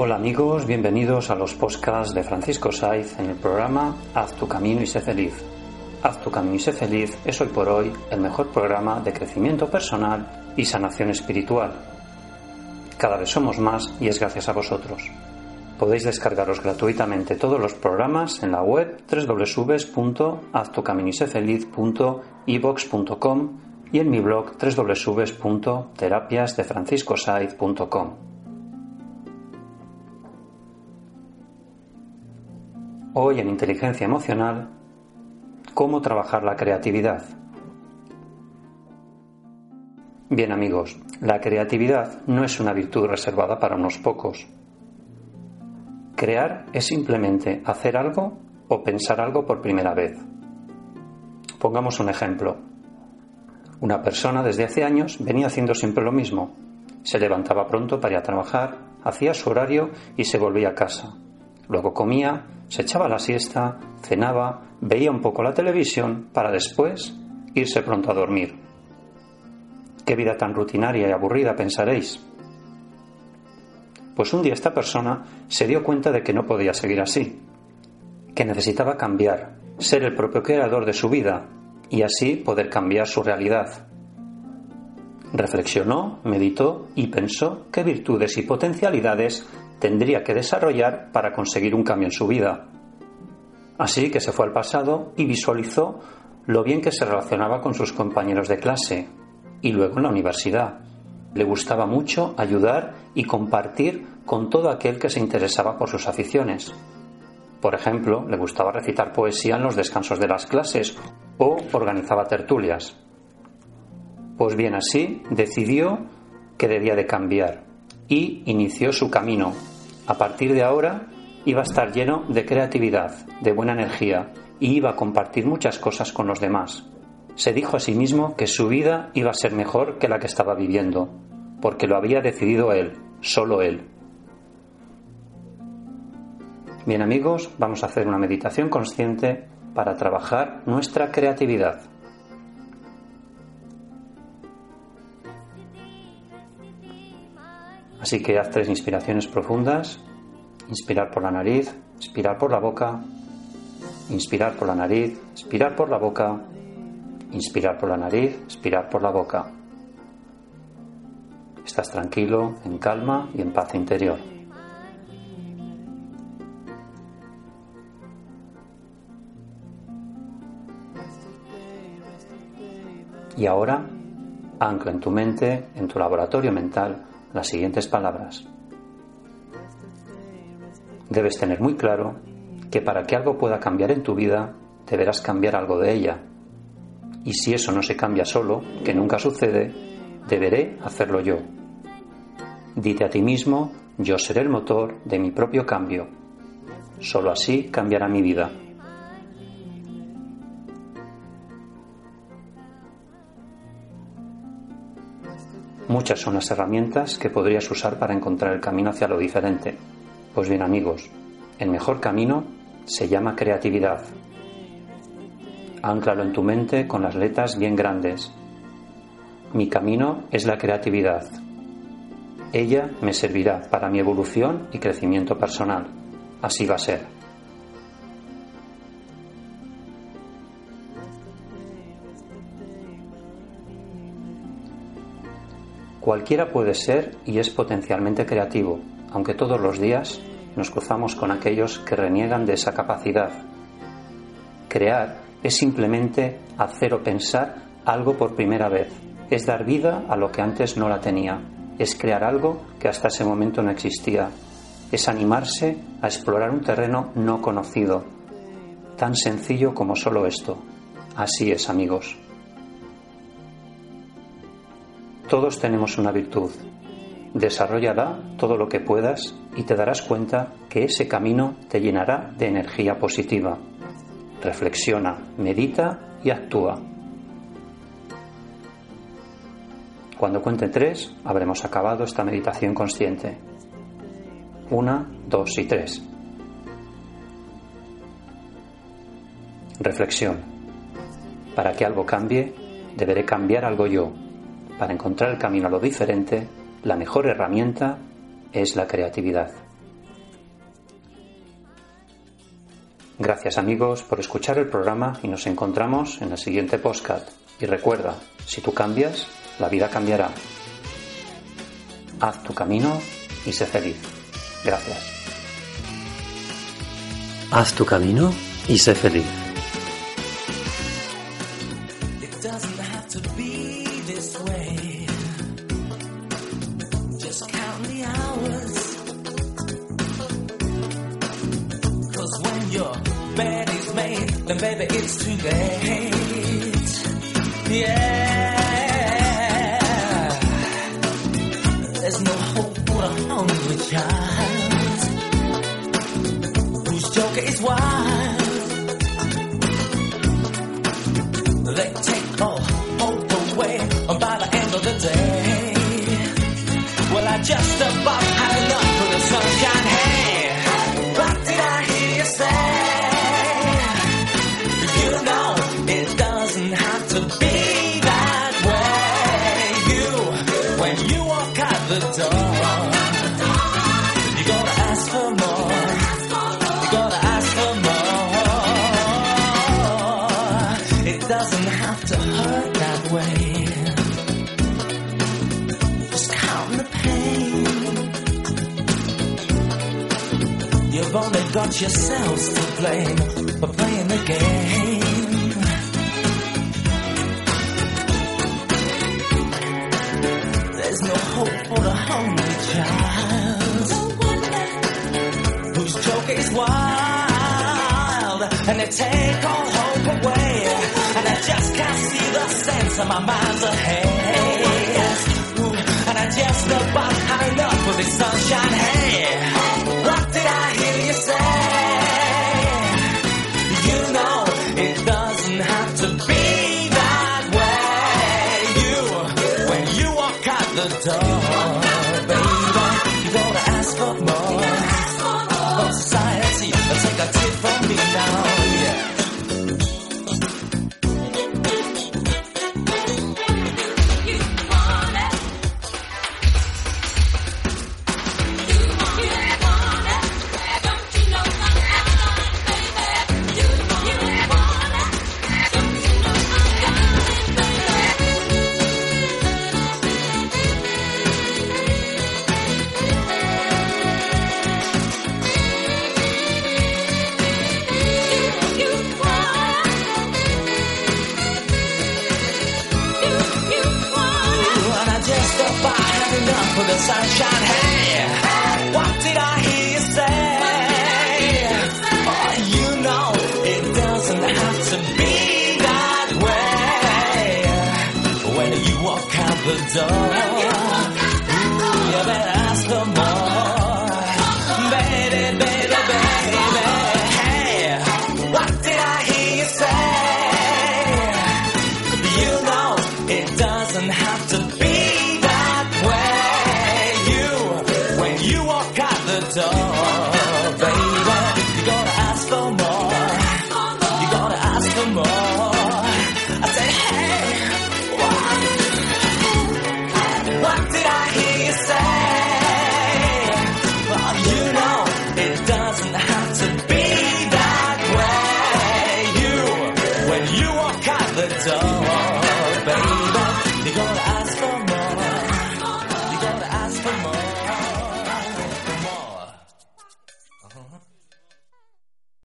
Hola amigos, bienvenidos a los podcasts de Francisco Saiz en el programa Haz tu camino y sé feliz. Haz tu camino y sé feliz es hoy por hoy el mejor programa de crecimiento personal y sanación espiritual. Cada vez somos más y es gracias a vosotros. Podéis descargaros gratuitamente todos los programas en la web www.haztucaminisefeliz.ibox.com y en mi blog www.terapiasdefranciscosaiz.com. Hoy en Inteligencia Emocional, ¿cómo trabajar la creatividad? Bien amigos, la creatividad no es una virtud reservada para unos pocos. Crear es simplemente hacer algo o pensar algo por primera vez. Pongamos un ejemplo. Una persona desde hace años venía haciendo siempre lo mismo. Se levantaba pronto para ir a trabajar, hacía su horario y se volvía a casa. Luego comía, se echaba la siesta, cenaba, veía un poco la televisión para después irse pronto a dormir. Qué vida tan rutinaria y aburrida pensaréis. Pues un día esta persona se dio cuenta de que no podía seguir así, que necesitaba cambiar, ser el propio creador de su vida y así poder cambiar su realidad. Reflexionó, meditó y pensó qué virtudes y potencialidades tendría que desarrollar para conseguir un cambio en su vida. Así que se fue al pasado y visualizó lo bien que se relacionaba con sus compañeros de clase y luego en la universidad. Le gustaba mucho ayudar y compartir con todo aquel que se interesaba por sus aficiones. Por ejemplo, le gustaba recitar poesía en los descansos de las clases o organizaba tertulias. Pues bien, así decidió que debía de cambiar y inició su camino. A partir de ahora iba a estar lleno de creatividad, de buena energía y iba a compartir muchas cosas con los demás. Se dijo a sí mismo que su vida iba a ser mejor que la que estaba viviendo, porque lo había decidido él, solo él. Bien amigos, vamos a hacer una meditación consciente para trabajar nuestra creatividad. Así que haz tres inspiraciones profundas. Inspirar por la nariz, expirar por la boca, inspirar por la nariz, expirar por la boca, inspirar por la nariz, expirar por la boca. Estás tranquilo, en calma y en paz interior. Y ahora, ancla en tu mente, en tu laboratorio mental, las siguientes palabras. Debes tener muy claro que para que algo pueda cambiar en tu vida, deberás cambiar algo de ella. Y si eso no se cambia solo, que nunca sucede, deberé hacerlo yo. Dite a ti mismo, yo seré el motor de mi propio cambio. Solo así cambiará mi vida. Muchas son las herramientas que podrías usar para encontrar el camino hacia lo diferente. Pues bien amigos, el mejor camino se llama creatividad. Ánclalo en tu mente con las letras bien grandes. Mi camino es la creatividad. Ella me servirá para mi evolución y crecimiento personal. Así va a ser. Cualquiera puede ser y es potencialmente creativo, aunque todos los días nos cruzamos con aquellos que reniegan de esa capacidad. Crear es simplemente hacer o pensar algo por primera vez, es dar vida a lo que antes no la tenía, es crear algo que hasta ese momento no existía, es animarse a explorar un terreno no conocido, tan sencillo como solo esto. Así es, amigos. Todos tenemos una virtud. Desarrollala todo lo que puedas y te darás cuenta que ese camino te llenará de energía positiva. Reflexiona, medita y actúa. Cuando cuente tres, habremos acabado esta meditación consciente. Una, dos y tres. Reflexión. Para que algo cambie, deberé cambiar algo yo para encontrar el camino a lo diferente, la mejor herramienta es la creatividad. Gracias amigos por escuchar el programa y nos encontramos en el siguiente podcast. Y recuerda, si tú cambias, la vida cambiará. Haz tu camino y sé feliz. Gracias. Haz tu camino y sé feliz. Late. Yeah, there's no hope for a hungry child whose joker is wild. Got yourselves to blame for playing the game. There's no hope for the hungry child whose joke is wild and they take all hope away. And I just can't see the sense of my mind's ahead. the dark. the dark. tonight.